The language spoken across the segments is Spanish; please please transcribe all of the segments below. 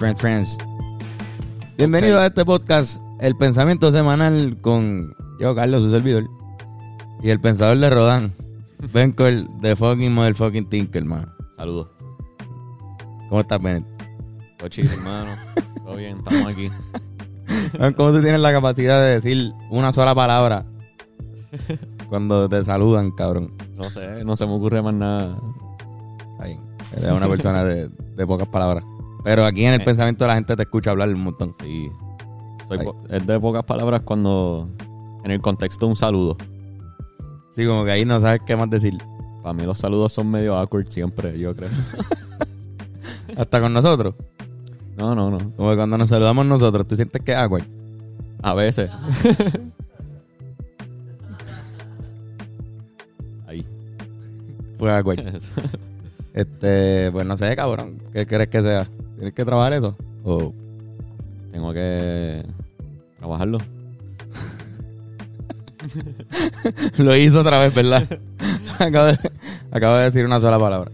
friends, friends. Bienvenido a este podcast, El Pensamiento Semanal, con yo, Carlos, su servidor. Y el pensador de Rodán, Benkel, de fucking motherfucking Tinker, hermano. Saludos. ¿Cómo estás, Bennett? Todo chido, hermano. Todo bien, estamos aquí. ¿Cómo tú tienes la capacidad de decir una sola palabra cuando te saludan, cabrón? No sé, no se me ocurre más nada. Está bien. Eres una persona de, de pocas palabras. Pero aquí en el Eh. pensamiento la gente te escucha hablar un montón. Sí. Soy es de pocas palabras cuando. En el contexto de un saludo. Sí, como que ahí no sabes qué más decir. Para mí los saludos son medio awkward siempre, yo creo. Hasta con nosotros. No, no, no. Como que cuando nos saludamos nosotros, tú sientes que es awkward. A veces. Ahí. Fue awkward. Este, pues no sé, cabrón. ¿Qué crees que sea? ¿Tienes que trabajar eso? O Tengo que trabajarlo. lo hizo otra vez, ¿verdad? acabo, de, acabo de decir una sola palabra.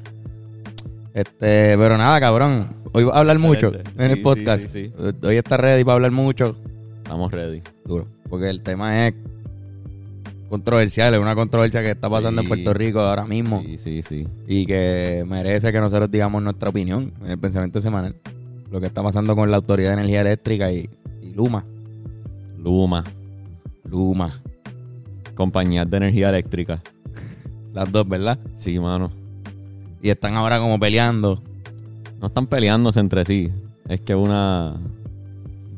Este, pero nada, cabrón. Hoy va a hablar mucho Excelente. en el Sí, podcast. sí, sí, Hoy está ready para hablar mucho. Estamos ready. Duro. Porque el tema es controversial. Es una controversia que está pasando en. Puerto Rico ahora mismo. Sí, sí, sí. Y que merece que nosotros digamos nuestra opinión en el pensamiento semanal. Lo que está pasando con la Autoridad de Energía Eléctrica y, y Luma. Luma. Luma. Compañías de energía eléctrica. Las dos, ¿verdad? Sí, mano. Y están ahora como peleando. No están peleándose entre sí. Es que una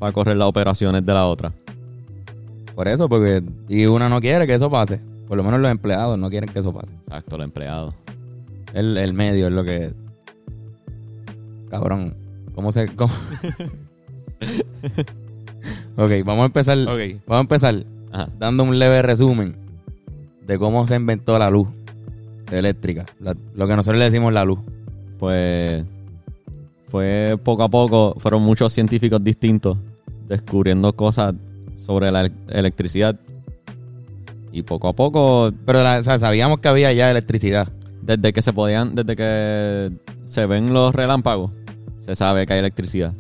va a correr las operaciones de la otra. Por eso, porque. Y una no quiere que eso pase. Por lo menos los empleados no quieren que eso pase. Exacto, los empleados. El, el medio es lo que. Cabrón. ¿Cómo se.? cómo? ok, vamos a empezar. Ok. Vamos a empezar Ajá. dando un leve resumen de cómo se inventó la luz eléctrica. La- lo que nosotros le decimos la luz. Pues fue poco a poco, fueron muchos científicos distintos descubriendo cosas sobre la ele- electricidad. Y poco a poco, Pero la- o sea, sabíamos que había ya electricidad. desde que se podían, desde que se ven los relámpagos, se sabe que hay electricidad.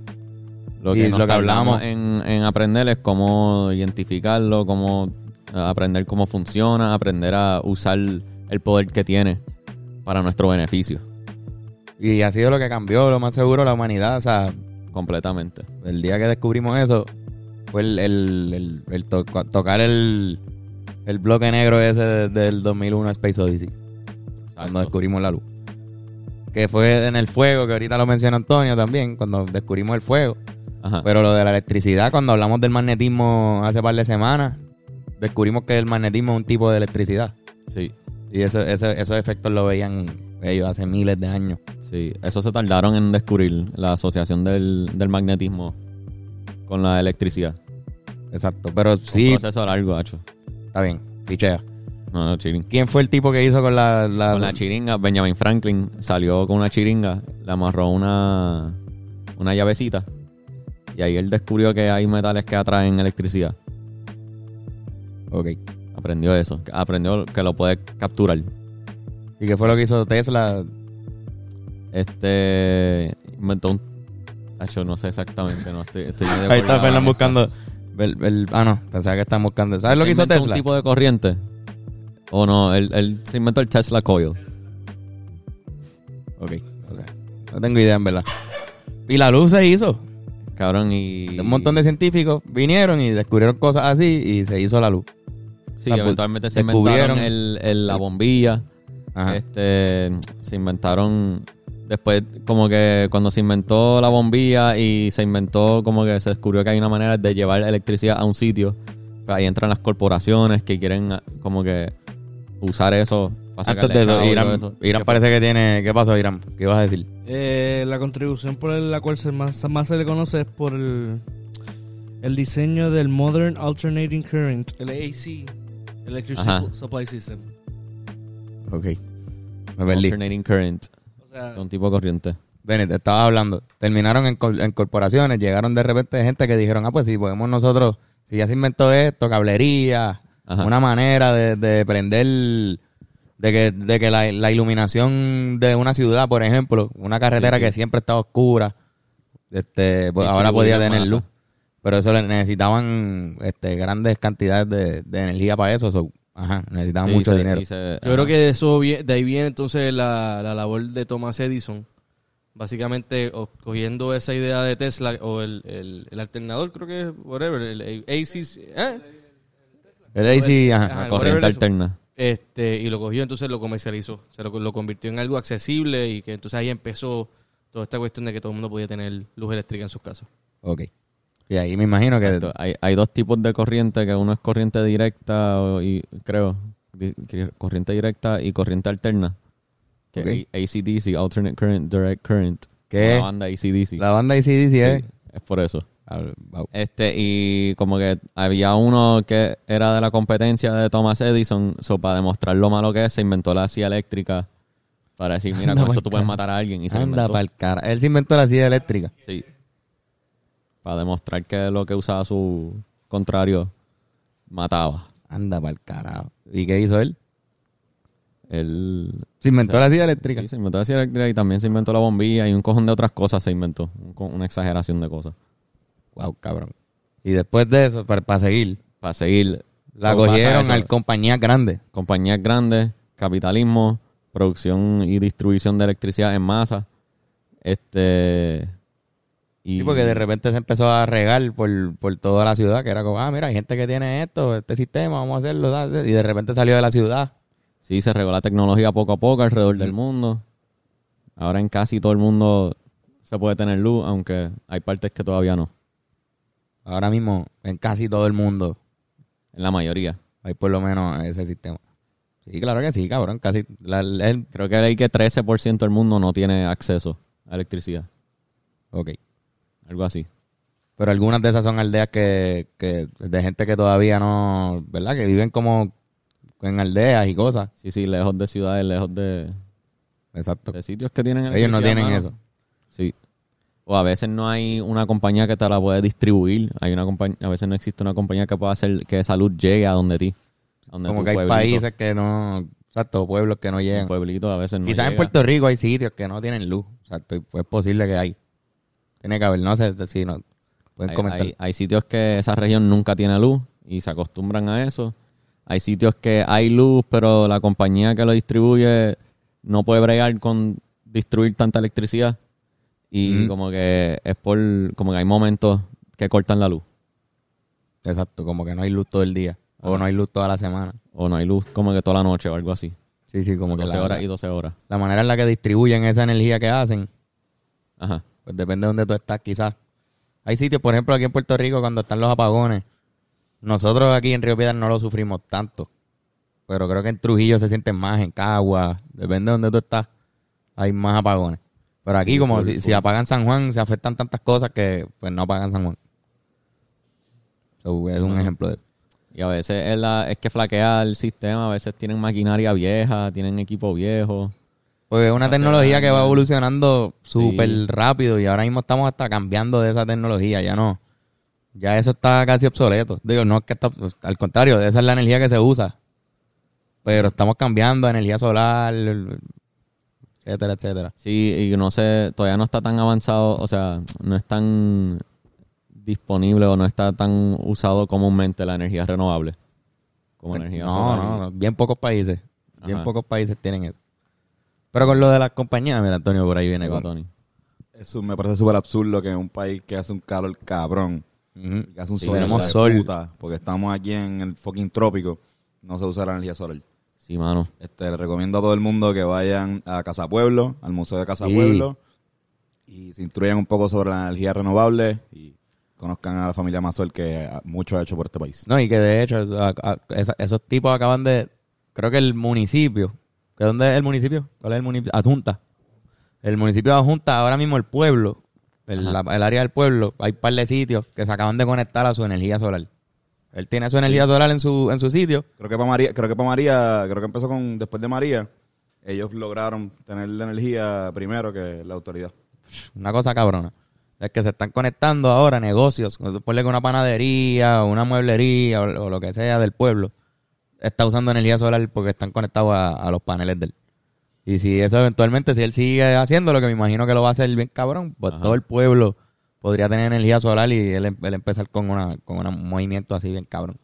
Lo Y que, nos lo que tardamos hablamos- en, en aprender es cómo identificarlo, cómo eh, aprender cómo funciona, aprender a usar el poder que tiene para nuestro beneficio, Y ha sido lo que cambió, lo más seguro, la humanidad. O sea, completamente. el día que descubrimos eso fue el, el- el- el to- tocar el, el bloque negro ese de- del 2001 Space Odyssey. Cuando Exacto. descubrimos la luz. Que fue en el fuego, que ahorita lo menciona Antonio también, cuando descubrimos el fuego. Ajá. Pero lo de la electricidad, cuando hablamos del magnetismo hace par de semanas, descubrimos que el magnetismo es un tipo de electricidad. Sí, Y eso, eso- esos efectos lo veían ellos hace miles de años. sí. Eso se tardaron en descubrir la asociación del, del magnetismo con la electricidad. Exacto. Pero Sí. Un proceso largo, hacho. está bien. Pichea. No, no, chirin. ¿Quién fue el tipo que hizo con la... la- Con la chiringa, Benjamin Franklin salió con una chiringa, le amarró una, una llavecita y ahí él descubrió que hay metales que atraen electricidad. Ok. Aprendió eso, aprendió que lo puede capturar. ¿Y qué fue lo que hizo Tesla? Este inventó un... Hacho, no sé exactamente, no estoy... estoy medio Ahí está colgado. Buscando... el- el- ah, no. Pensaba que estaban buscando... ¿Sabes lo que ¿Se hizo inventó Tesla? un tipo de corriente? ¿O no? Él, él se inventó el Tesla Coil. Ok. ok. No tengo idea, en verdad. Y la luz se hizo. Cabrón, y... Un montón de científicos vinieron y descubrieron cosas así y se hizo la luz. Sí, sea, eventualmente se descubrieron- inventaron el, el- la bombilla. Ajá. Este, se inventaron después como que cuando se inventó la bombilla y se inventó como que se descubrió que hay una manera de llevar electricidad a un sitio, pues ahí entran las corporaciones que quieren ah, como que usar eso para Antes de eso, Irán, todo eso. Irán ¿Qué parece que tiene... ¿Qué pasó, Irán? ¿Qué ibas a decir? Eh, la contribución por la cual se más, más se le conoce es por el, el diseño del Modern Alternating Current, el AC, Electric Ajá. Supply System. Ok. Me perdí. Alternating current, sea, un tipo corriente. Bennett, estaba hablando. Terminaron en, cor- en corporaciones, llegaron de repente gente que dijeron, ah, pues si podemos nosotros, si ya se inventó esto, cablería, Ajá. una manera de, de prender, de que, de que la, la iluminación de una ciudad, por ejemplo, una carretera Sí, sí. que siempre está oscura, este, pues, ahora podía tener masa. luz. Pero eso le necesitaban este, grandes cantidades de, de energía para eso. so, ajá, necesitaban Sí, mucho se- dinero. se- Yo creo que de eso de ahí viene entonces la, la labor de Thomas Edison. Básicamente o- cogiendo esa idea de Tesla o el, el, el alternador, creo que es, whatever, el, el AC, ¿eh? El AC, ajá. Ajá, corriente alterna. Este, y lo cogió, entonces lo comercializó. Se lo, lo convirtió en algo accesible y que entonces ahí empezó toda esta cuestión de que todo el mundo podía tener luz eléctrica en sus casas. Ok. Y ahí me imagino que... Hay, hay dos tipos de corriente, que uno es corriente directa y creo, corriente directa y corriente alterna. Que Ok. es ACDC, Alternate Current, Direct Current. ¿Qué? La banda ACDC. La banda ACDC Sí, es... es por eso. Este, y como que había uno que era de la competencia de Thomas Edison, so para demostrar lo malo que es, se inventó la silla eléctrica para decir, mira, Anda con esto tú puedes matar a alguien. Y se Anda inventó. pa'l cara. Él se inventó la silla eléctrica. Sí. Para demostrar que lo que usaba su contrario mataba. Anda pa'l carajo. ¿Y qué hizo él? Él Se inventó la silla eléctrica. Sí, se inventó la silla eléctrica y también se inventó la bombilla y un cojón de otras cosas se inventó. Un Una exageración de cosas. Wow, cabrón. Y después de eso, para, seguir, Para seguir. la cogieron al compañías grandes. Compañías grandes, capitalismo, producción y distribución de electricidad en masa. Este. Y Sí, porque de repente se empezó a regar por, por toda la ciudad, que era como, ah, mira, hay gente que tiene esto, este sistema, vamos a hacerlo. ¿sabes? Y de repente salió de la ciudad. Sí, se regó la tecnología poco a poco alrededor del mundo. Ahora en casi todo el mundo se puede tener luz, aunque hay partes que todavía no. Ahora mismo, en casi todo el mundo, En la mayoría. hay por lo menos ese sistema. Sí, claro que sí, cabrón. Casi, la, el- Creo que hay que 13% del mundo no tiene acceso a electricidad. ok. Algo así. Pero algunas de esas son aldeas que, que de gente que todavía no, ¿verdad? Que viven como en aldeas y cosas. Sí, sí, lejos de ciudades, lejos de, Exacto. de sitios que tienen Ellos no tienen mano. eso. Sí. O a veces no hay una compañía que te la puede distribuir. Hay una compañía, a veces no existe una compañía que pueda hacer que esa luz llegue a donde ti. A donde Como que hay pueblito. países que no, exacto, pueblos que no llegan. pueblito a veces no Quizás en. Puerto Rico hay sitios que no tienen luz. Exacto, pues es posible que hay. Tiene que haber, no sé si no. Pueden Hay, comentar. hay- hay sitios que esa región nunca tiene luz y se acostumbran a eso. Hay sitios que hay luz, pero la compañía que lo distribuye no puede bregar con distribuir tanta electricidad. Y como que es por, como que hay momentos que cortan la luz. Exacto, como que no hay luz todo el día. O no hay luz toda la semana. O no hay luz como que toda la noche o algo así. Sí, sí, como que 12 la, horas y 12 horas. la manera en la que distribuyen esa energía que hacen, Ajá. Pues depende de donde tú estás, quizás. Hay sitios, por ejemplo, aquí en Puerto Rico, cuando están los apagones, nosotros aquí en Río Piedras no lo sufrimos tanto. Pero creo que en Trujillo se sienten más, en Cagua, depende de donde tú estás, hay más apagones. Pero aquí, Sí, como si, si apagan San Juan, se afectan tantas cosas que pues no apagan San Juan. So, es un ejemplo de eso. Y a veces es, la, es que flaquea el sistema, a veces tienen maquinaria vieja, tienen equipo viejo. Porque es una tecnología que va evolucionando súper Sí. rápido y ahora mismo estamos hasta cambiando de esa tecnología, ya no. Ya eso está casi obsoleto. Digo, no es que está, pues, al contrario, esa es la energía que se usa. Pero estamos cambiando energía solar, etcétera, etcétera. Sí, y no sé, todavía no está tan avanzado, o sea, no es tan disponible o no está tan usado comúnmente la energía renovable como energía no, solar. no, no, bien pocos países, bien pocos países tienen eso. Pero con lo de las compañías, mira, Antonio, por ahí viene con... Tony. Eso me parece súper absurdo que en un país que hace un calor cabrón, Ujú. que hace un Sí, sol, tenemos de sol. puta, porque estamos aquí en el fucking trópico, no se usa la energía solar. Sí, mano. Este, le recomiendo a todo el mundo que vayan a Casa Pueblo, al Museo de Casa Sí. Pueblo, y se instruyan un poco sobre la energía renovable y conozcan a la familia Mazol que mucho ha hecho por este país. No, y que de hecho, eso- a- a- esa- esos tipos acaban de. Creo que el municipio. ¿Que ¿Dónde es el municipio? ¿Cuál es el municipio? Adjunta. El municipio de Adjunta, ahora mismo el pueblo, el, Ajá. la- el área del pueblo, hay un par de sitios que se acaban de conectar a su energía solar. Él tiene su energía solar en su, en su sitio. Creo que para María, creo que para María, creo que empezó con después de María, ellos lograron tener la energía primero que la autoridad. Una cosa cabrona. Es que se están conectando ahora negocios. Ponle que una panadería o una mueblería o, o lo que sea del pueblo está usando energía solar porque están conectados a, a los paneles de él. Y si eso eventualmente, si él sigue haciendo lo que me imagino que lo va a hacer bien cabrón, pues Ajá. todo el pueblo podría tener energía solar y él, él empezar con, una, con un movimiento así bien cabrón.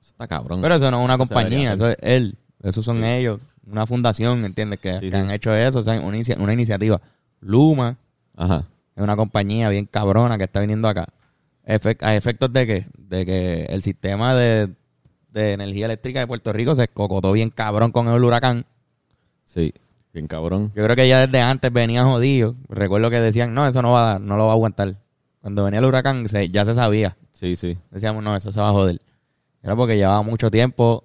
Eso está cabrón. Pero eso no es una Eso compañía, eso es él. Esos son ellos, una fundación, ¿entiendes? Que, Sí, que sí. han hecho eso, o sea, una, inicia- una iniciativa. Luma Ajá. es una compañía bien cabrona que está viniendo acá. Efec- a efectos de que, de que el sistema de, de energía eléctrica de Puerto Rico se cocotó bien cabrón con el huracán. Sí. Bien cabrón. Yo creo que ya desde antes venía jodido. Recuerdo que decían, no, eso no va a dar, no lo va a aguantar. Cuando venía el huracán se- ya se sabía. Sí, sí. Decíamos, no, eso se va a joder. Era porque llevaba mucho tiempo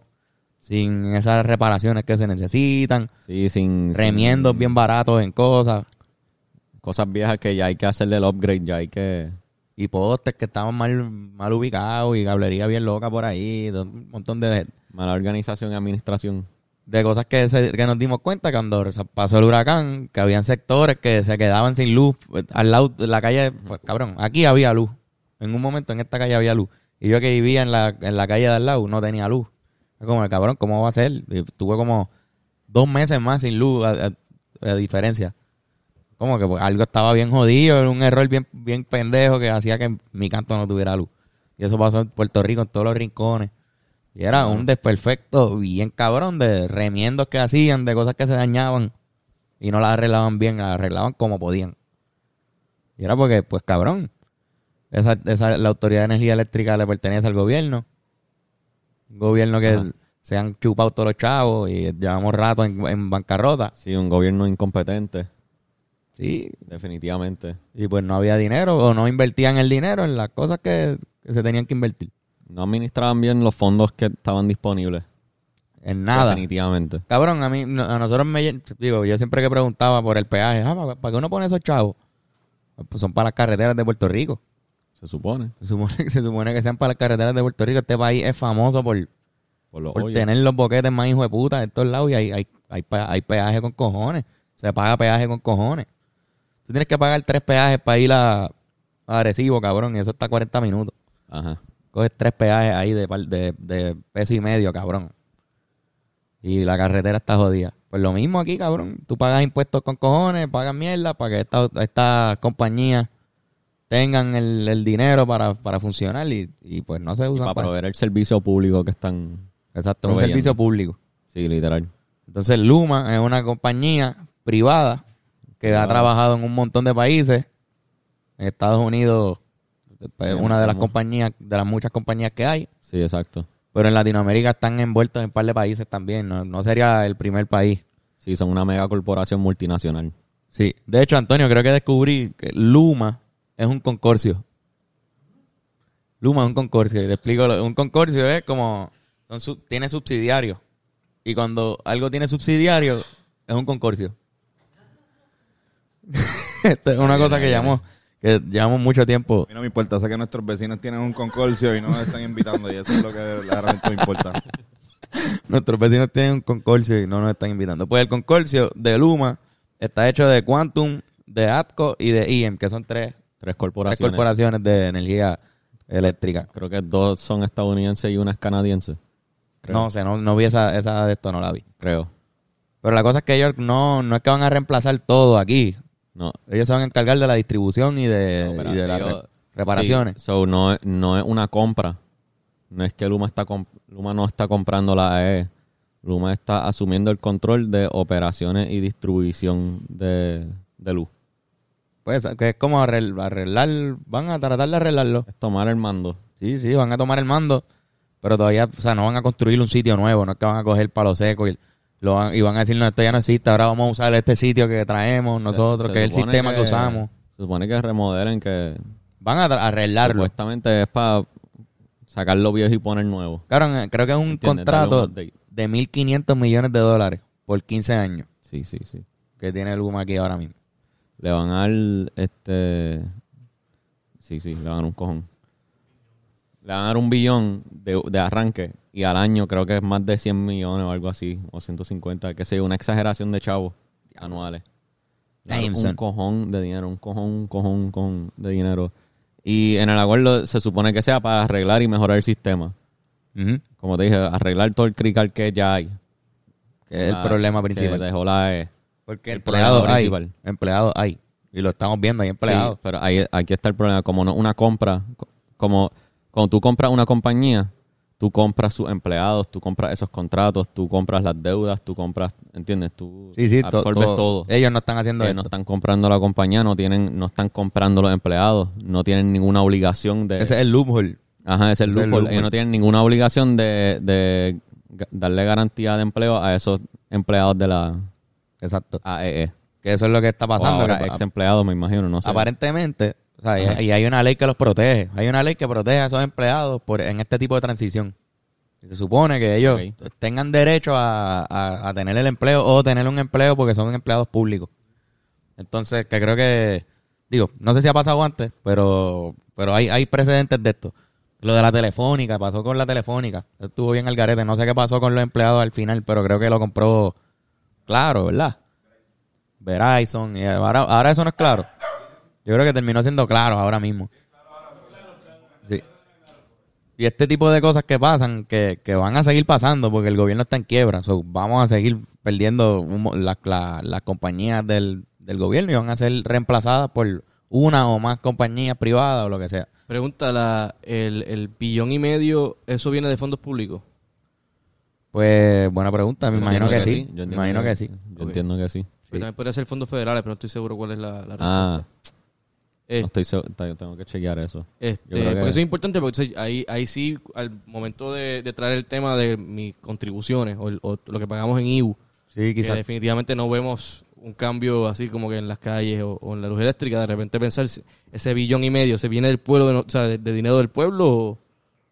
sin esas reparaciones que se necesitan, Sí, sin... remiendos sin bien baratos en cosas Cosas viejas que ya hay que hacerle el upgrade, ya hay que... y postes que estaban mal, mal ubicados y cablería bien loca por ahí, un montón de, Mala organización y administración. de cosas que, se- que nos dimos cuenta cuando pasó el huracán, que habían sectores que se quedaban sin luz pues, al lado de la calle, pues, cabrón, aquí había luz. En un momento en esta calle había luz. Y yo que vivía en la, en la calle de al lado no tenía luz. Como, cabrón, ¿cómo va a ser? Y tuve como dos meses más sin luz, a, a- a diferencia. Como que algo estaba bien jodido, era un error bien, bien pendejo que hacía que mi canto no tuviera luz. Y eso pasó en Puerto Rico, en todos los rincones. Y era un desperfecto bien cabrón de remiendos que hacían, de cosas que se dañaban y no las arreglaban bien, las arreglaban como podían. Y era porque, pues cabrón, esa, esa, la Autoridad de Energía Eléctrica le pertenece al gobierno. Un gobierno que Ajá. se han chupado todos los chavos y llevamos rato en, en bancarrota. Sí, un gobierno incompetente, Sí, definitivamente. y pues no había dinero o no invertían el dinero en las cosas que, que se tenían que invertir. No administraban bien los fondos que estaban disponibles. En nada. Definitivamente. Cabrón, a mí, a nosotros me digo, yo siempre que preguntaba por el peaje, ah, ¿para, para qué uno pone esos chavos? Pues son para las carreteras de Puerto Rico. Se supone. Se supone, se supone que sean para las carreteras de Puerto Rico. Este país es famoso por, Por los por hoyos. tener los boquetes más hijos de puta en todos lados y hay, hay, hay, hay peaje con cojones. Se paga peaje con cojones. Tú tienes que pagar tres peajes para ir a, a Arecibo, cabrón, y eso está a 40 minutos. Ajá. Coges tres peajes ahí de, de, de peso y medio, cabrón. Y la carretera está jodida. Pues lo mismo aquí, cabrón. Tú pagas impuestos con cojones, pagas mierda para que estas estas compañías tengan el, el dinero para, para funcionar y, y pues no se Y usan para para proveer el servicio público que están... Exacto, un servicio público. Sí, literal. Entonces Luma es una compañía privada que ha trabajado en un montón de países. En Estados Unidos es una de las compañías, de las muchas compañías que hay. Sí, exacto. Pero en Latinoamérica están envueltos en un par de países también. No, no sería el primer país. Sí, son una mega corporación multinacional. Sí. De hecho, Antonio, creo que descubrí que Luma es un concorcio. Luma es un concorcio. Y te explico. lo- Un concorcio es como... Son tiene subsidiarios. Y cuando algo tiene subsidiario, es un concorcio. Esto es una cosa que llamamos, que llevamos mucho tiempo. A mí no me importa, sé que nuestros vecinos tienen un concorcio y no nos están invitando y eso es lo que realmente me importa. Nuestros vecinos tienen un concorcio y no nos están invitando. Pues el concorcio de Luma está hecho de Quantum, de ATCO y de IEM, que son tres, Tres tres corporaciones. corporaciones de energía eléctrica. Creo que dos son estadounidenses y una es canadiense. Creo. No sé, no, no vi esa, esa de esto, no la vi. Creo. Pero la cosa es que ellos no, no es que van a reemplazar todo aquí. No. Ellos se van a encargar de la distribución y de, No, pero y de las re- reparaciones. Sí, so, no, es- no es una compra. No es que Luma, está Luma no está comprando la AE. Luma está asumiendo el control de operaciones y distribución de, de luz. Pues que es como arregl- arreglar, van a tratar de arreglarlo. Es tomar el mando. Sí, sí, van a tomar el mando, pero todavía, o sea, no van a construir un sitio nuevo, no es que van a coger palo seco y, lo van, y van a decir, no, esto ya no existe, ahora vamos a usar este sitio que traemos nosotros, Se que es el sistema que, usamos. Se supone que remodelen, que Van a arreglarlo. supuestamente es para sacar lo viejo y poner nuevo. Cabrón, creo que es un contrato de 1.500 millones de dólares por 15 años Sí, sí, sí. que tiene Luma aquí ahora mismo. Le van a dar este. Sí, sí, le van a dar un cojón. Le van a dar un billón de, de arranque y al año creo que es más de 100 millones o algo así, o 150, que yo, una exageración de chavos anuales. Damn, un son. cojón de dinero, un cojón, un cojón, un cojón de dinero. Y en el acuerdo se supone que sea para arreglar y mejorar el sistema. Como te dije, arreglar todo el crical que ya hay. Que es el problema que principal. dejó la E. Porque el empleados hay. principal. Empleados hay. Y lo estamos viendo, hay empleados. Sí, pero ahí, aquí está el problema. Como no una compra, co- como cuando tú compras una compañía, tú compras sus empleados, tú compras esos contratos, tú compras las deudas, tú compras, ¿entiendes? Tú Sí, sí, absorbes todo. todo. Ellos no están haciendo Ellos no están comprando la compañía, no tienen, no están comprando los empleados, no tienen ninguna obligación de. Ese es el loophole. Ajá, ese es el loophole. loophole. Ellos no tienen ninguna obligación de, de darle garantía de empleo a esos empleados de la Exacto. AEE. Que eso es lo que está O pasando. ahora que- ex empleados, me imagino, no sé. Aparentemente, o sea, y- hay una ley que los protege. Hay una ley que protege a esos empleados por, en este tipo de transición. Y se supone que ellos tengan derecho a, a- a tener el empleo o tener un empleo porque son empleados públicos. Entonces, que creo que, digo, no sé si ha pasado antes, pero, pero hay, hay precedentes de esto. Lo de la telefónica, pasó con la telefónica. Estuvo bien al garete. No sé qué pasó con los empleados al final, pero creo que lo compró claro, ¿verdad? Verizon. Y ahora, ahora eso no es claro. Yo creo que terminó siendo claro ahora mismo. Sí. Y este tipo de cosas que pasan, que, que van a seguir pasando porque el gobierno está en quiebra. So, vamos a seguir perdiendo mo- la- la- las compañías del, del gobierno y van a ser reemplazadas por una o más compañías privadas o lo que sea. Pregunta, la, el, el billón y medio, ¿eso viene de fondos públicos? Pues buena pregunta, me imagino que, sí. Yo Me imagino que sí. Yo entiendo que sí. También podría ser fondos federales, pero no estoy seguro cuál es la, la Ah, Eh, no estoy seguro, tengo que chequear eso. Este, que- porque eso es importante porque ahí, ahí sí, al momento de, de traer el tema de mis contribuciones o, el- o lo que pagamos en IBU, Sí, que quizás. definitivamente no vemos un cambio así como que en las calles o, o en la luz eléctrica, de repente pensar ese billón y medio se viene del pueblo, de, o sea, de, de dinero del pueblo o...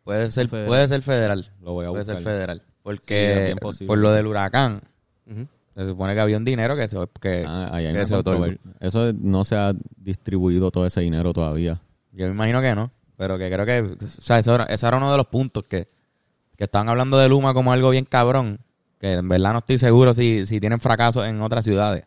Puede ser, Federal. puede ser federal. Lo voy a Puede ser buscar. federal. Porque por lo del huracán, Ujú. Se supone que había un dinero que se, que, Ah, ahí hay que una se otorgó. controversia. Eso no se ha distribuido todo ese dinero todavía. Yo me imagino que no, pero que creo que, o sea, eso era, ese era uno de los puntos que, que estaban hablando de Luma como algo bien cabrón, que en verdad no estoy seguro si, si tienen fracaso en otras ciudades.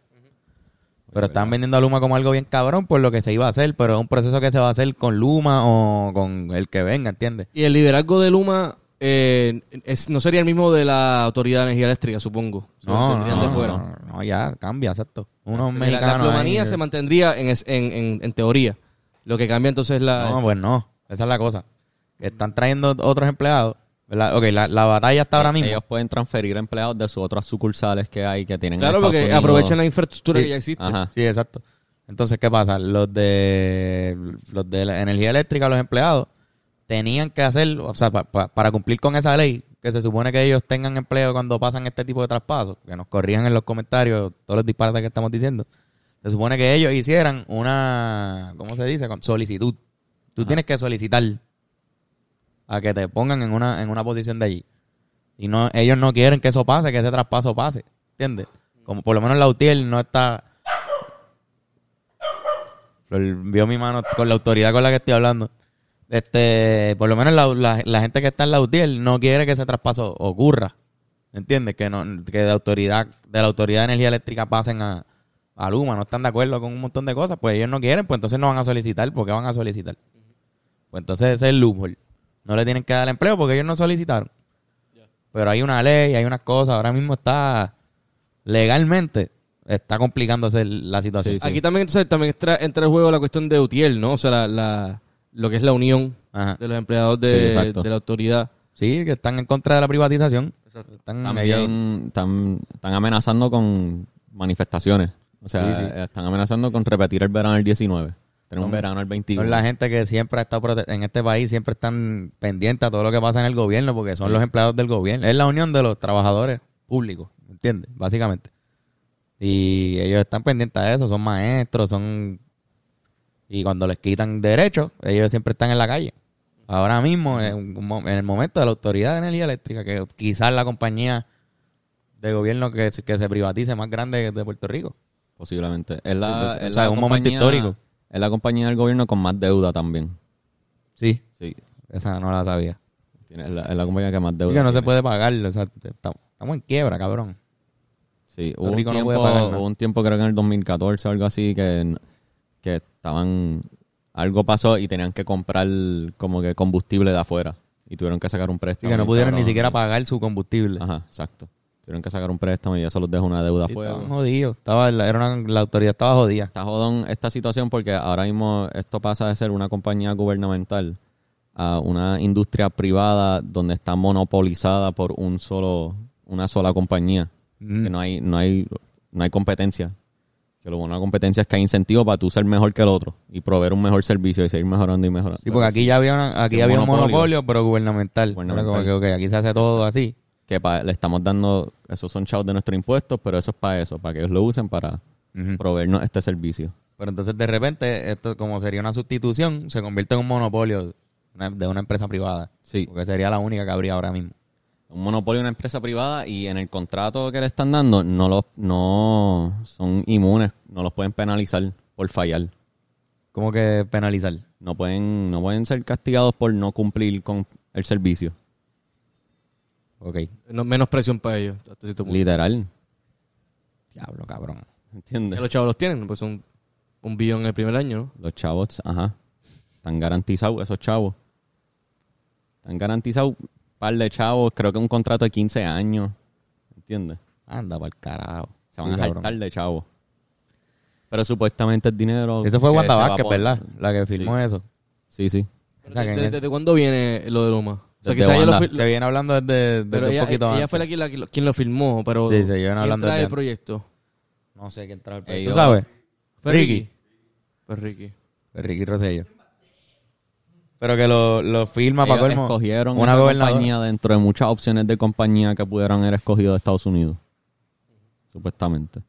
Pero están vendiendo a Luma como algo bien cabrón por lo que se iba a hacer, pero es un proceso que se va a hacer con Luma o con el que venga, ¿entiendes? Y el liderazgo de Luma eh, es- no sería el mismo de la Autoridad de Energía Eléctrica, supongo. No, no, Vendrían no, de fuera. no, no, ya cambia, exacto. Unos La- La, mexicanos. plomanía ahí- se mantendría en, es- en, en, en teoría. Lo que cambia entonces es la... No, pues no. Esa es la cosa. Que están trayendo otros empleados. ¿verdad? Ok, la, la batalla está ahora mismo. Ellos pueden transferir empleados de sus otras sucursales que hay que tienen en claro, porque Unidos. aprovechan la infraestructura Sí. que ya existe. Ajá. Sí, exacto. Entonces, ¿qué pasa? Los de los de la energía eléctrica, los empleados, tenían que hacer, o sea, pa- pa- para cumplir con esa ley, que se supone que ellos tengan empleo cuando pasan este tipo de traspasos, que nos corrijan en los comentarios todos los disparates que estamos diciendo. Se supone que ellos hicieran una, ¿cómo se dice? Con solicitud. Tú tienes que solicitar a que te pongan en una, en una posición de allí. Y no, ellos no quieren que eso pase, que ese traspaso pase. ¿Entiendes? Como por lo menos la UTIEL no está. Flor vio mi mano con la autoridad con la que estoy hablando. Este, por lo menos la, la- la gente que está en la UTIEL no quiere que ese traspaso ocurra. ¿Entiendes? Que no, que de autoridad, de la autoridad de energía eléctrica pasen a, a Luma, no están de acuerdo con un montón de cosas, pues ellos no quieren, pues entonces no van a solicitar, ¿por qué van a solicitar? Pues entonces ese es el loophole. No le tienen que dar empleo porque ellos no solicitaron. Pero hay una ley, hay unas cosas, ahora mismo está legalmente está complicándose la situación. Sí, sí. Aquí también, entonces, también entra, entra en juego la cuestión de UTIEL, ¿no? O sea, la, la- lo que es la unión Ajá. de los empleados de, la autoridad. Sí, que están en contra de la privatización. Están También están, están amenazando con manifestaciones. O sea, Sí, sí. están amenazando con repetir el verano del 19. Tener un Son- verano el 21. son la gente que siempre ha estado en este país, siempre están pendientes a todo lo que pasa en el gobierno, porque son los empleados del gobierno. Es la unión de los trabajadores públicos, ¿entiendes? Básicamente. Y ellos están pendientes a eso, son maestros, son... Y cuando les quitan derechos, ellos siempre están en la calle. Ahora mismo, en, el momento de la Autoridad de Energía Eléctrica, que quizás la compañía de gobierno que, se- que se privatice más grande de Puerto Rico. Posiblemente. Es la, O es sea, la un momento histórico. Es la compañía del gobierno con más deuda también. Sí, Sí. esa no la sabía. Tiene- es, la, es la compañía que más deuda Y que no se puede pagar, o sea, estamos, estamos en quiebra, cabrón. Sí, hubo un, no tiempo, pagar hubo un tiempo, creo que en el 2014 o algo así, que, que estaban... Algo pasó y tenían que comprar como que combustible de afuera. Y tuvieron que sacar un Y préstamo. que no pudieron ni siquiera pagar su combustible. Ajá, exacto. Tuvieron que sacar un préstamo y eso los dejó una deuda a Sí, fuego. estaban jodidos. Estaba, la- era una- la autoridad estaba jodida. Está jodón esta situación porque ahora mismo esto pasa de ser una compañía gubernamental a una industria privada donde está monopolizada por un solo, una sola compañía. Mm. Que no hay, no hay, no hay competencia. Que lo bueno de la competencia es que hay incentivo para tú ser mejor que el otro y proveer un mejor servicio y seguir mejorando y mejorando. Sí, porque aquí ya había, una- aquí Sí, había un monopolio. monopolio, pero gubernamental. Gubernamental. Como que, aquí se hace todo así. que pa- le estamos dando, esos son chavos de nuestros impuestos, pero eso es para eso, para que ellos lo usen para proveernos este servicio. Pero entonces de repente, esto como sería una sustitución, se convierte en un monopolio de una empresa privada. Sí. Porque sería la única que habría ahora mismo. Un monopolio de una empresa privada y en el contrato que le están dando no los no son inmunes, no los pueden penalizar por fallar. ¿Cómo que penalizar? No pueden no pueden ser castigados por no cumplir con el servicio. Ok. No, menos presión para ellos. hasta cierto punto. Literal, Diablo, cabrón. ¿entiendes? los chavos los tienen, pues son un billón en el primer año, ¿no? Los chavos, ajá. Están garantizados esos chavos. Están garantizados par de chavos, creo que un contrato de 15 años. ¿Entiendes? Anda para el carajo. Se van Sí, a saltar de chavos. Pero supuestamente el dinero. Eso fue que Wanda Vázquez, ¿verdad? La que filmó eso. Sí, sí. O sea, ¿Desde, cuándo viene lo de Luma? O sea, Desde quizá ella lo, se viene hablando desde, desde pero un ella, poquito ella antes. fue la, que- la quien lo filmó, pero Sí, se ¿quién hablando trae desde el proyecto? No sé quién trae el Ellos- ¿Tú sabes? ¿Fue Ricky. Ricky? Fue Ricky. Ricky Rosselló. Pero que lo, lo filma para colmo. escogieron una una gobernadora. compañía dentro de muchas opciones de compañía que pudieran haber escogido de Estados Unidos. Supuestamente.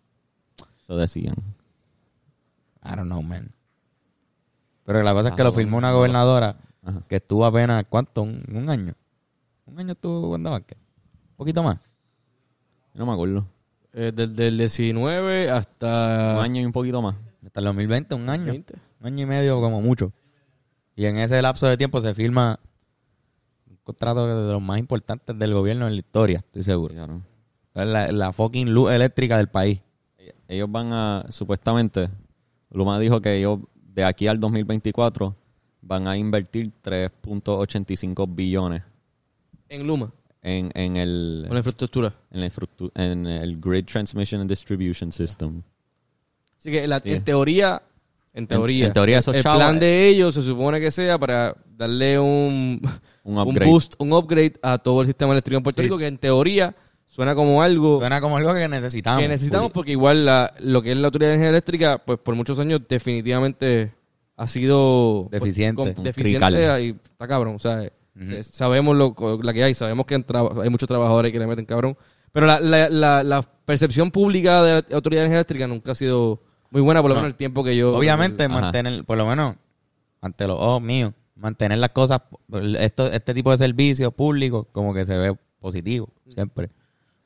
Eso decían. I don't know, man. Pero la cosa es que Ah, lo filmó una gobernadora Ajá. que estuvo apenas, ¿cuánto? Un, un año. Un año estuvo Wanda Vázquez. Un poquito más. No me acuerdo. Eh, desde el 19 hasta... Un año y un poquito más. Hasta el 2020, un año. 20. Un año y medio como mucho. Y en ese lapso de tiempo se firma un contrato de los más importantes del gobierno en la historia, estoy seguro. Claro. La, la fucking luz eléctrica del país. Ellos van a, supuestamente, Luma dijo que ellos de aquí al 2024 van a invertir 3.85 billones En Luma, en, en el con la infraestructura. en, la infraestru- en el Grid Transmission and Distribution System. Así que la- Sí. en teoría, en teoría, en teoría esos el chavos- plan de ellos se supone que sea para darle un, Un boost, un upgrade a todo el sistema eléctrico en Puerto Sí. Rico, que en teoría suena como algo Suena como algo que necesitamos. que necesitamos porque igual la, lo que es la Autoridad de Energía Eléctrica, pues por muchos años definitivamente ha sido pues, Deficiente. com- deficiente y está cabrón, o sea, se- sabemos lo la que hay, sabemos que en hay muchos trabajadores que le meten cabrón, pero la, la, la, la percepción pública de la Autoridad de Energía Eléctrica nunca ha sido muy buena, por lo No. menos el tiempo que yo... Obviamente, Ajá. mantener, por lo menos, ante los ojos míos, mantener las cosas, esto, este tipo de servicios públicos, como que se ve positivo, siempre.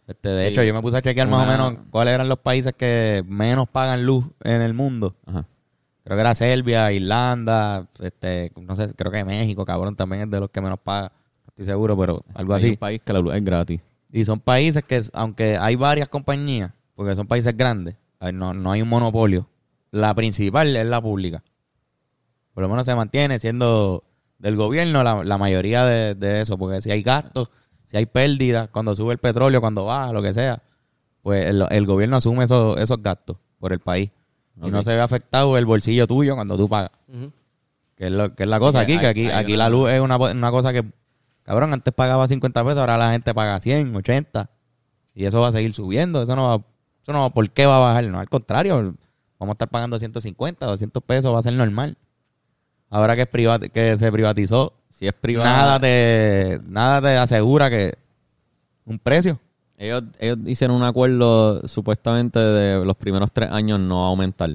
Este, de Sí. hecho, yo me puse a chequear más o menos cuáles eran los países que menos pagan luz en el mundo. Ajá. Creo que era Serbia, Irlanda, este, no sé, creo que México, cabrón, también es de los que menos paga. No Estoy seguro, pero algo Hay así. un país que la luz es gratis. Y son países que, aunque hay varias compañías, porque son países grandes, no, no hay un monopolio. La principal es la pública. Por lo menos se mantiene siendo del gobierno la, la mayoría de, de eso, porque si hay gastos, si hay pérdidas, cuando sube el petróleo, cuando baja, lo que sea, pues el, el gobierno asume esos, esos gastos por el país. Y no se ve afectado el bolsillo tuyo cuando tú pagas. Que es, lo, que es la cosa aquí, que aquí, aquí una- la luz es una, una cosa que, cabrón, antes pagaba 50 pesos, ahora la gente paga 100, 80. Y eso va a seguir subiendo. Eso no va, eso no ¿por qué va a bajar? No, al contrario, vamos a estar pagando 150, 200 pesos, va a ser normal. Ahora que, es que se privatizó, Si es privada. nada te, nada te asegura que un precio. Ellos, ellos hicieron un acuerdo supuestamente de los primeros tres años no aumentar.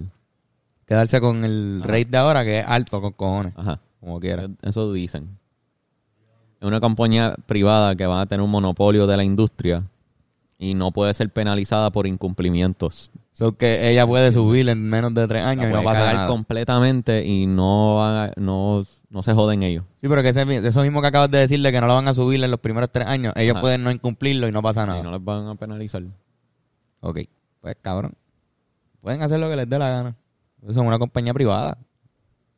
Quedarse con el Ajá. rate de ahora, que es alto con cojones, Ajá. como quiera. Eso dicen. Es una compañía privada que va a tener un monopolio de la industria y no puede ser penalizada por incumplimientos. So que ella puede subir en menos de tres años La y no pasa nada. completamente y no, no, no se joden ellos. Sí, pero que ese- eso mismo que acabas de decirle que no lo van a subir en los primeros tres años, ellos Ajá. pueden no incumplirlo y no pasa nada. Y no les van a penalizar. Ok, pues cabrón. Pueden hacer lo que les dé la gana. Son una compañía privada.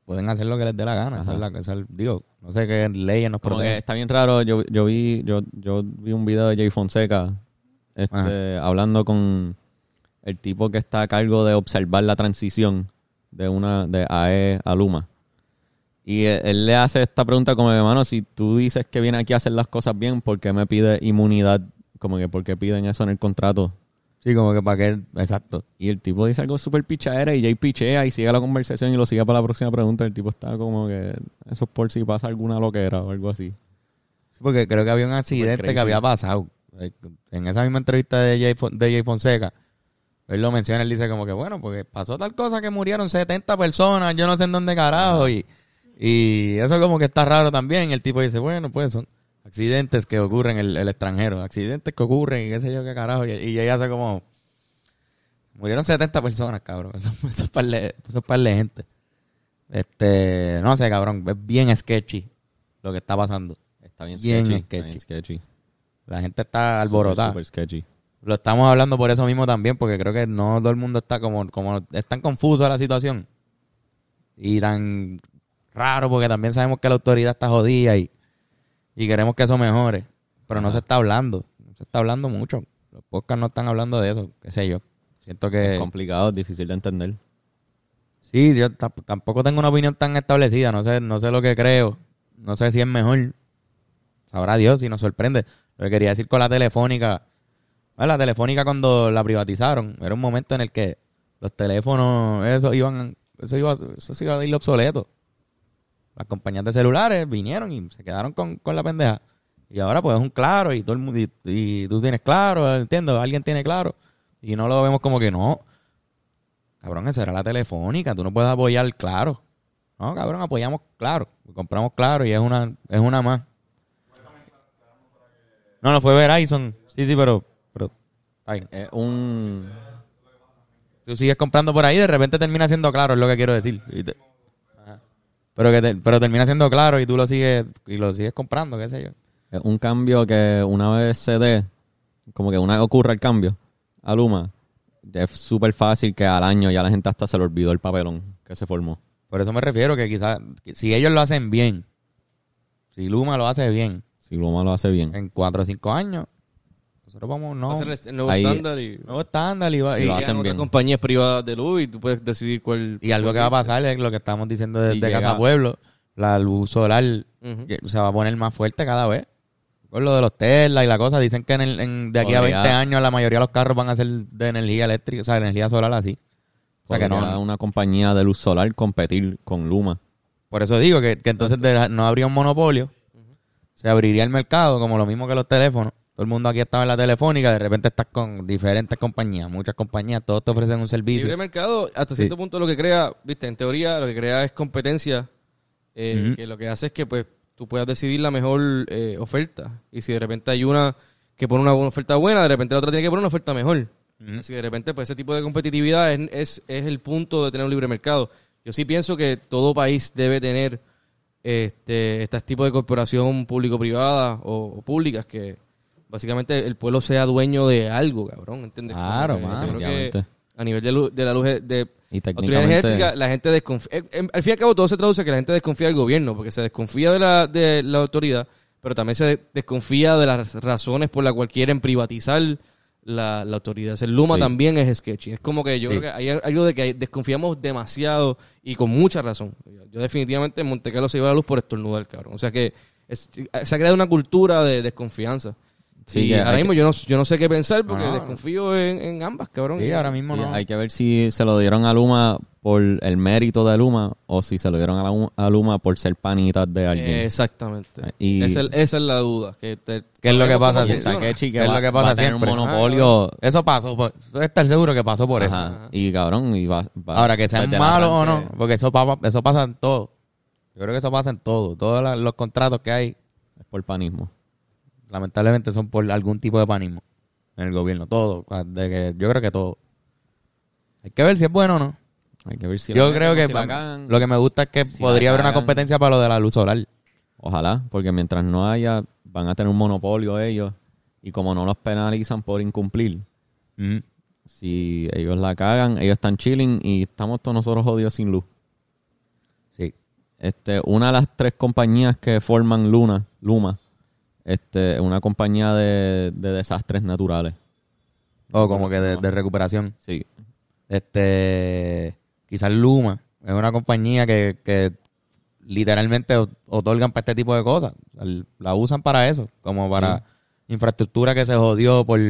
Pueden hacer lo que les dé la gana. Esa es la, esa es- digo, no sé qué leyes nos protegen. está bien raro. Yo, yo vi yo, yo vi un video de Jay Fonseca este, hablando con el tipo que está a cargo de observar la transición de una de AE a Luma. Y él, él le hace esta pregunta como, hermano, si tú dices que viene aquí a hacer las cosas bien, ¿por qué me pide inmunidad? Como que, ¿por qué piden eso en el contrato? Sí, como que para que... Exacto. Y el tipo dice algo súper pichadera y Jay pichea y sigue la conversación y lo sigue para la próxima pregunta. El tipo está como que eso es por si pasa alguna loquera o algo así. Sí, porque creo que había un accidente que había pasado. En esa misma entrevista de Jay, Fon- de Jay Fonseca, él lo menciona, él dice como que, bueno, porque pasó tal cosa que murieron 70 personas, yo no sé en dónde carajo, y, y eso como que está raro también. El tipo dice, bueno, pues son accidentes que ocurren en el, el extranjero, accidentes que ocurren y qué sé yo qué carajo, y, y Jay hace como, murieron 70 personas, cabrón, eso, eso es par de, eso es par de gente. Este, no sé, cabrón, es bien sketchy lo que está pasando. Está bien Bien sketchy. sketchy. Está bien sketchy. La gente está alborotada. Sketchy. Lo estamos hablando por eso mismo también, porque creo que no todo el mundo está como, como es tan confuso la situación y tan raro, porque también sabemos que la autoridad está jodida y, y queremos que eso mejore, pero no se está hablando, no se está hablando mucho. Los podcasts no están hablando de eso, qué sé yo. Siento Es que complicado, es difícil de entender. sí, yo ta- tampoco tengo una opinión tan establecida, no sé, no sé lo que creo, no sé si es mejor. Sabrá Dios si nos sorprende. Lo que quería decir con la telefónica, bueno, la telefónica cuando la privatizaron, era un momento en el que los teléfonos, eso iban, eso iba, eso se iba a ir obsoleto. Las compañías de celulares vinieron y se quedaron con, con la pendeja. Y ahora pues es un claro y todo el mundo, y, y tú tienes claro, entiendo, alguien tiene claro. Y no lo vemos como que no. Cabrón, esa era la telefónica, tú no puedes apoyar claro. No, cabrón, apoyamos claro. Compramos claro y es una, es una más. No, no fue Verizon. Sí, sí, pero, pero. Es un... Tú sigues comprando por ahí, de repente termina siendo claro, es lo que quiero decir. Te-. Pero que te- pero termina siendo claro y tú lo sigues y lo sigues comprando, qué sé yo. Es un cambio que una vez se dé, como que una vez ocurra el cambio a Luma, es súper fácil que al año ya la gente hasta se le olvidó el papelón que se formó. Por eso me refiero que quizás si ellos lo hacen bien, si Luma lo hace bien, Si Luma lo hace bien. en cuatro o cinco años, nosotros vamos, no, Va a ser el nuevo Ahí- estándar y, nuevo estándar y, va- Si y- lo hacen bien. compañías privadas de luz y tú puedes decidir cuál... y algo que va a pasar es lo que estamos diciendo desde Si Casa Pueblo, la luz solar Ujú. que se va a poner más fuerte cada vez. Con lo de los Tesla y la cosa, dicen que en el- en- de aquí a Podría- 20 años la mayoría de los carros van a ser de energía eléctrica, o sea, energía solar así. O sea que no, una compañía de luz solar competir con Luma. por eso digo que, que entonces de- no habría un monopolio, se abriría el mercado como lo mismo que los teléfonos. Todo el mundo aquí estaba en la telefónica, de repente estás con diferentes compañías, muchas compañías, todos te ofrecen un servicio. Libre mercado, hasta Sí. cierto punto lo que crea, viste, en teoría lo que crea es competencia, eh, que lo que hace es que pues tú puedas decidir la mejor eh, oferta. Y si de repente hay una que pone una oferta buena, de repente la otra tiene que poner una oferta mejor. Si de repente pues ese tipo de competitividad es, es, es el punto de tener un libre mercado. Yo sí pienso que todo país debe tener este, este tipo de corporación público-privada o, o públicas que básicamente el pueblo sea dueño de algo, cabrón, ¿entiendes? Claro, Como que mano. yo creo que Definitivamente. a nivel de, luz, de la luz de Y autoridad energética, la gente desconfía. eh, eh, Al fin y al cabo, todo se traduce a que la gente desconfía del gobierno, porque se desconfía de la, de la autoridad, pero también se de- desconfía de las razones por las cuales quieren privatizar la, la autoridad. El Luma Sí. también es sketchy. Es como que yo Sí. creo que hay algo de que desconfiamos demasiado y con mucha razón. Yo definitivamente en Monte Carlo se iba la luz por estornudar, cabrón. O sea que es- se ha creado una cultura de desconfianza. Sí, y ahora mismo yo, no, yo no sé qué pensar porque No, no. desconfío en, en ambas, cabrón. Sí, ahora mismo Sí, no. Hay que ver si se lo dieron a Luma por el mérito de Luma o si se lo dieron a, la- a Luma por ser panitas de alguien. Exactamente. Y- esa, es, esa es la duda. Que te- ¿Qué es lo que pasa? si Que es va- lo que va pasa a tener siempre? un monopolio. Eso pasó, por- tú estar seguro que pasó por eso. Y cabrón, y va, va- Ahora, que sean el malos o no, porque eso, pa- eso pasa en todo. Yo creo que eso pasa en todo. Todos los contratos que hay, Es por panismo. Lamentablemente, son por algún tipo de panismo en el gobierno. Todo. De que, yo creo que todo. Hay que ver si es bueno o no. Hay que ver si yo creo que si cagan. lo que me gusta es que Si podría haber una competencia para lo de la luz solar. Ojalá, porque mientras no haya, van a tener un monopolio ellos. Y como no los penalizan por incumplir, Mm. si ellos la cagan, ellos están chilling y estamos todos nosotros jodidos sin luz. Sí. Este, una de las tres compañías que forman Luna, Luma, este, una compañía de, de desastres naturales. O como que de, de recuperación. Sí. Este, quizás Luma es una compañía que, que literalmente otorgan para este tipo de cosas. La usan para eso, como para infraestructura que se jodió por,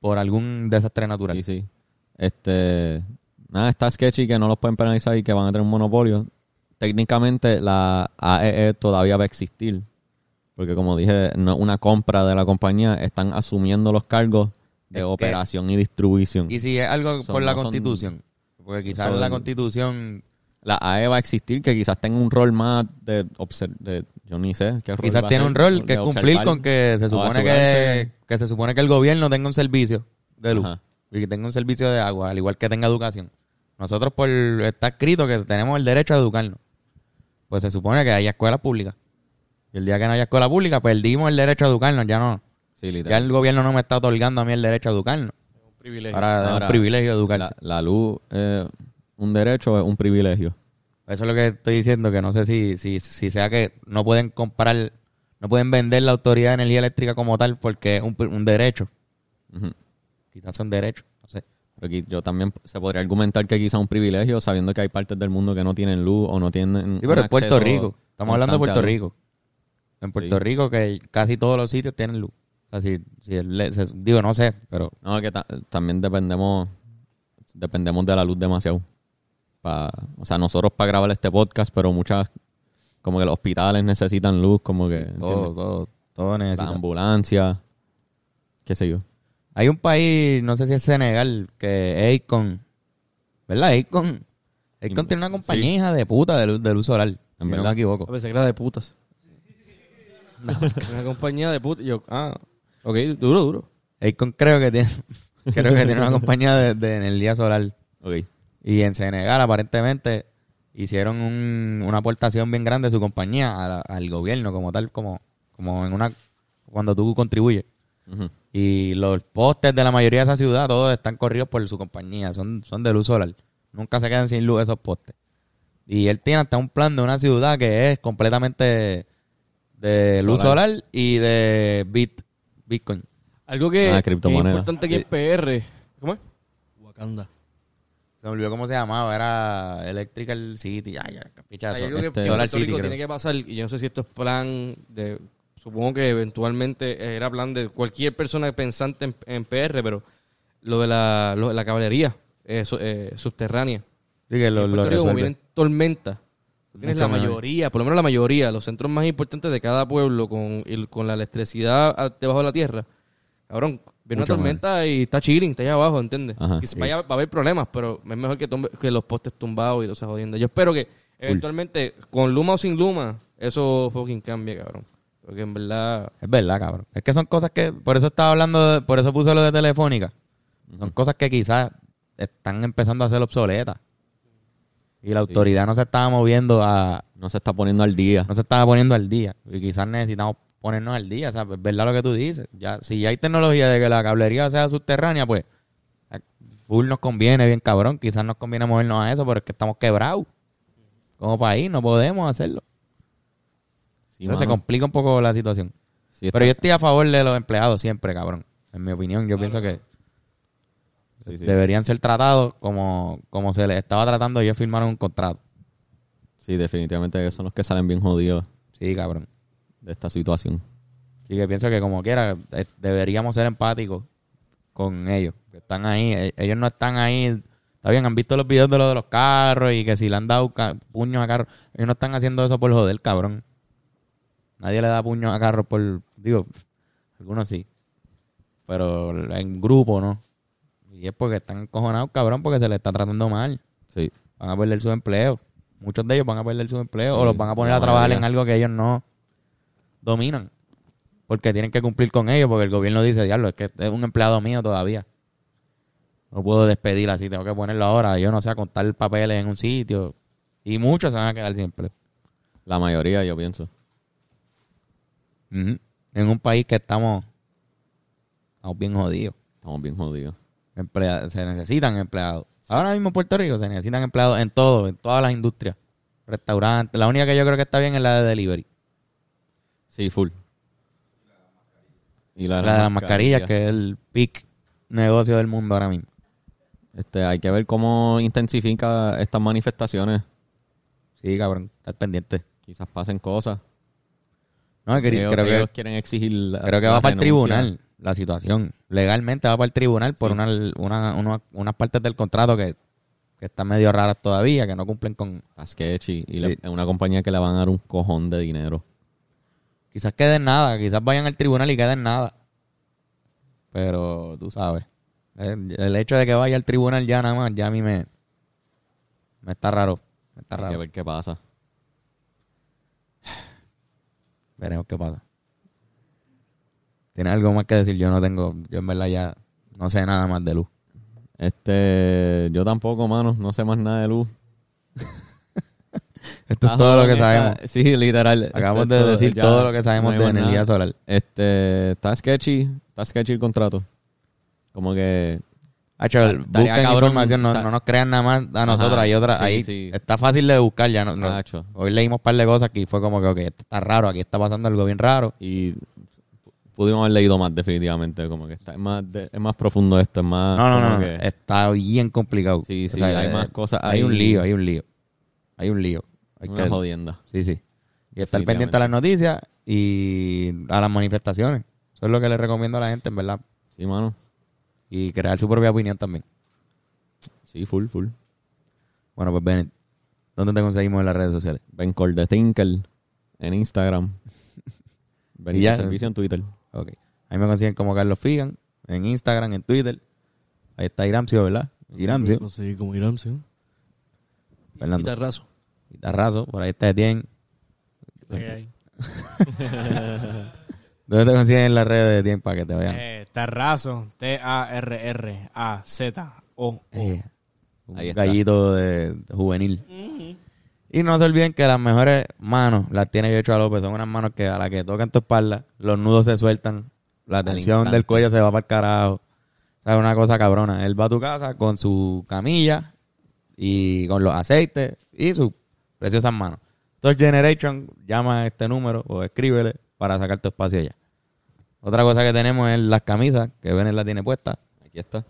por algún desastre natural. Sí, sí. Este, nada, está sketchy que no los pueden penalizar y que van a tener un monopolio. Técnicamente la AEE todavía va a existir. Porque como dije, no una compra de la compañía, están asumiendo los cargos de Es que- operación y distribución. Y si es algo Son- por la no son- constitución, porque quizás son- la constitución, la AE va a existir, que quizás tenga un rol más de, de yo ni sé qué rol quizás va a tiene un rol que cumplir observar. con que se supone que, que se supone que el gobierno tenga un servicio de luz Ajá. y que tenga un servicio de agua, al igual que tenga educación. Nosotros por está escrito que tenemos el derecho a educarnos. Pues se supone que haya escuelas públicas. Y el día que no haya escuela pública, perdimos el derecho a educarnos, ya no. Sí, Ya el gobierno no me está otorgando a mí el derecho a educarnos. Un privilegio. Ahora, es Ahora, un privilegio educarse. La, la luz es un derecho, es un privilegio. Eso es lo que estoy diciendo, que no sé si, si, si sea que no pueden comprar, no pueden vender la autoridad de energía eléctrica como tal porque es un, un derecho. Quizás son derechos, no sé. Pero aquí yo también se podría argumentar que quizá un privilegio, sabiendo que hay partes del mundo que no tienen luz o no tienen. Sí, pero un es Puerto Rico. Estamos hablando de Puerto. Rico. En Puerto Sí. Rico que casi todos los sitios tienen luz. O sea, si, si el- se- digo, no sé, pero No, que ta- también dependemos dependemos de la luz demasiado. Pa, o sea, nosotros para grabar este podcast, pero muchas, como que los hospitales necesitan luz, como que todo, todo, todo la necesita. ambulancia, qué sé yo. Hay un país, no sé si es Senegal, que es Akon, ¿verdad? Akon Sí. tiene una compañía de puta de luz, de luz solar, si no me equivoco. A veces era de putas. Una compañía de putas. Yo, ah, ok, duro, duro. Akon creo que tiene, creo que tiene una compañía de, de energía solar. Ok. Y en Senegal, aparentemente, hicieron un- una aportación bien grande de su compañía al gobierno, como tal, como, como en una. cuando tú contribuyes. Y los postes de la mayoría de esa ciudad, todos están corridos por su compañía, son, son de luz solar. Nunca se quedan sin luz esos postes. Y él tiene hasta un plan de una ciudad que es completamente de luz Solar. solar y de bit, Bitcoin. Algo que, Ah, que es criptomoneda. importante aquí en PR. ¿Cómo es? Wakanda. Se me olvidó cómo se llamaba, era Electrical City. Ay, ya, pichazo. Algo que este, en Solar Puerto City, creo. tiene que pasar, y yo no sé si esto es plan de... Supongo que eventualmente era plan de cualquier persona pensante en, en PR, pero lo de la, lo de la caballería eh, su- eh, subterránea. Sí, que lo, lo Puerto Rico, como resuelve. vienen tormentas, tú tienes Mucho la mayoría, por lo menos la mayoría, los centros más importantes de cada pueblo con, el- con la electricidad debajo de la tierra. Cabrón, viene Mucho una tormenta y está chilling, está allá abajo, ¿entiendes? Ajá, Y sí. vaya- va a haber problemas, pero es mejor que los postes tumbados y los jodiendo. Yo espero que eventualmente, con luma o sin luma, eso fucking cambie, cabrón. Porque en verdad... Es verdad, cabrón. Es que son cosas que, por eso estaba hablando, de- por eso puse lo de Telefónica. Son cosas que quizás están empezando a ser obsoletas. Y la autoridad no se estaba moviendo a, No se está poniendo al día. no se estaba poniendo al día. Y quizás necesitamos ponernos al día, ¿sabes? Es verdad lo que tú dices. Ya, si ya hay tecnología de que la cablería sea subterránea, pues full nos conviene, bien cabrón. Quizás nos conviene movernos a eso, pero es que estamos quebrados. Como país, no podemos hacerlo. Sí, Entonces se complica un poco la situación. Sí, Pero yo estoy a favor de los empleados siempre, cabrón. En mi opinión, yo pienso que sí, sí. deberían ser tratados como, como se les estaba tratando. Ellos firmaron un contrato. Sí, definitivamente son los que salen bien jodidos Sí, cabrón. de esta situación. Así que pienso que como quiera, eh, deberíamos ser empáticos con ellos. Que están ahí. E- Ellos no están ahí. Está bien, han visto los videos de lo de los carros y que si le han dado puños a carros. Ellos no están haciendo eso por joder, cabrón. Nadie le da puños a carros por... Digo, algunos sí. Pero en grupo, ¿no? Y es porque están encojonados, cabrón, porque se les está tratando mal. Sí. Van a perder su empleo. Muchos de ellos van a perder su empleo o los van a poner a trabajar en algo que ellos no dominan. Porque tienen que cumplir con ellos, porque el gobierno dice, diablo, es que es un empleado mío todavía. No puedo despedir así, tengo que ponerlo ahora. Yo no sé, a contar papeles en un sitio. Y muchos se van a quedar sin empleo. La mayoría, yo pienso. En un país que estamos, estamos bien jodidos. Estamos bien jodidos. Emplea- se necesitan empleados. Ahora mismo en Puerto Rico se necesitan empleados en todo, en todas las industrias. Restaurantes. La única que yo creo que está bien es la de delivery. Sí, full. Y La de las mascarillas, que es el pic negocio del mundo ahora mismo. Este, hay que ver cómo intensifica estas manifestaciones. Sí, cabrón, estar pendiente. Quizás pasen cosas. No, que- creo, ellos que, quieren exigir la- creo que la va para el tribunal la situación. Legalmente va para el tribunal por una, una, una- unas partes del contrato que, que están medio raras todavía, que no cumplen con... Sketchy. Y Sí. es una compañía que le van a dar un cojón de dinero. Quizás queden nada, quizás vayan al tribunal y queden nada. Pero tú sabes, el, el hecho de que vaya al tribunal ya nada más, ya a mí me, me está raro. Me está Hay que raro. ver qué pasa. Veremos qué pasa. ¿Tienes algo más que decir? Yo no tengo, yo en verdad ya no sé nada más de luz. Este, yo tampoco, mano. No sé más nada de luz. Esto es Ah, todo lo que está- sabemos. Sí, literal. Acabamos Este, de todo- decir ya todo lo que sabemos no de energía nada. solar. Este, está sketchy. Está sketchy el contrato. Como que Hacho, busquen información, no, no nos crean nada más a nosotros. Ajá, hay otra, sí, ahí sí. está fácil de buscar ya. No, no. Hoy leímos un par de cosas que fue como que, ok, esto está raro, aquí está pasando algo bien raro. Y pudimos haber leído más definitivamente. Como que está, es, más de- es más profundo esto. Es más. No, no, no, no, que- está bien complicado. Sí, O sí, sea, hay eh, más cosas Hay un lío, hay un lío. Hay un lío. Hay una que- jodienda. Sí, sí. Y estar pendiente a las noticias y a las manifestaciones. Eso es lo que le recomiendo a la gente, en verdad. Sí, mano. Y crear su propia opinión también. Sí, full, full. Bueno, pues Bennett, ¿dónde te conseguimos en las redes sociales? Ben Thinker en Instagram. Ben Y ya. Servicio en Twitter. Ok. Ahí me consiguen como Carlos Figan, en Instagram, en Twitter. Ahí está Iramcio, ¿verdad? Iramcio. No sé cómo Iramcio. Fernando. Guitarrazo. Guitarrazo, por ahí está Etienne. ¿Dónde te consiguen en las redes de Etienne para que te vean? Eh, Tarrazo. T-A-R-R-A-Z-O. Eh, un Ahí está. gallito de, de juvenil. Y no se olviden que las mejores manos las tiene Yochoa López. Son unas manos que a la que tocan tu espalda, los nudos se sueltan, la tensión del cuello se va para el carajo. O sea, una cosa cabrona. Él va a tu casa con su camilla y con los aceites y sus preciosas manos. Touch Generation, llama a este número o escríbele para sacar tu espacio allá. Otra cosa que tenemos es las camisas, que Benet la tiene puesta. Aquí está.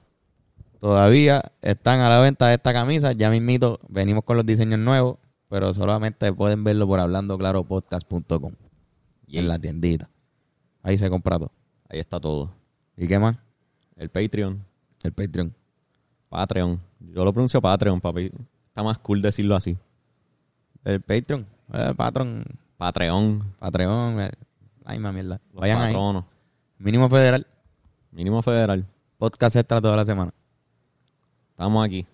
Todavía están a la venta esta camisa. Ya mismito venimos con los diseños nuevos, pero solamente pueden verlo por hablandoclaropodcast.com en la tiendita. Ahí se compra todo. Ahí está todo. ¿Y qué más? El Patreon. El Patreon. Patreon. Yo lo pronuncio Patreon, papi. Está más cool decirlo así. El Patreon. El Patreon. Patreon. Patreon. eh, Ay, mierda. Los Vayan ahí. Mínimo federal. Mínimo federal. Podcast extra toda la semana. Estamos aquí.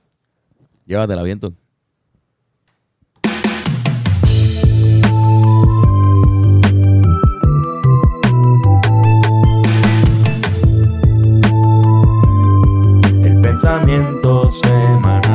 Llévatela bien pensamientos se marchan.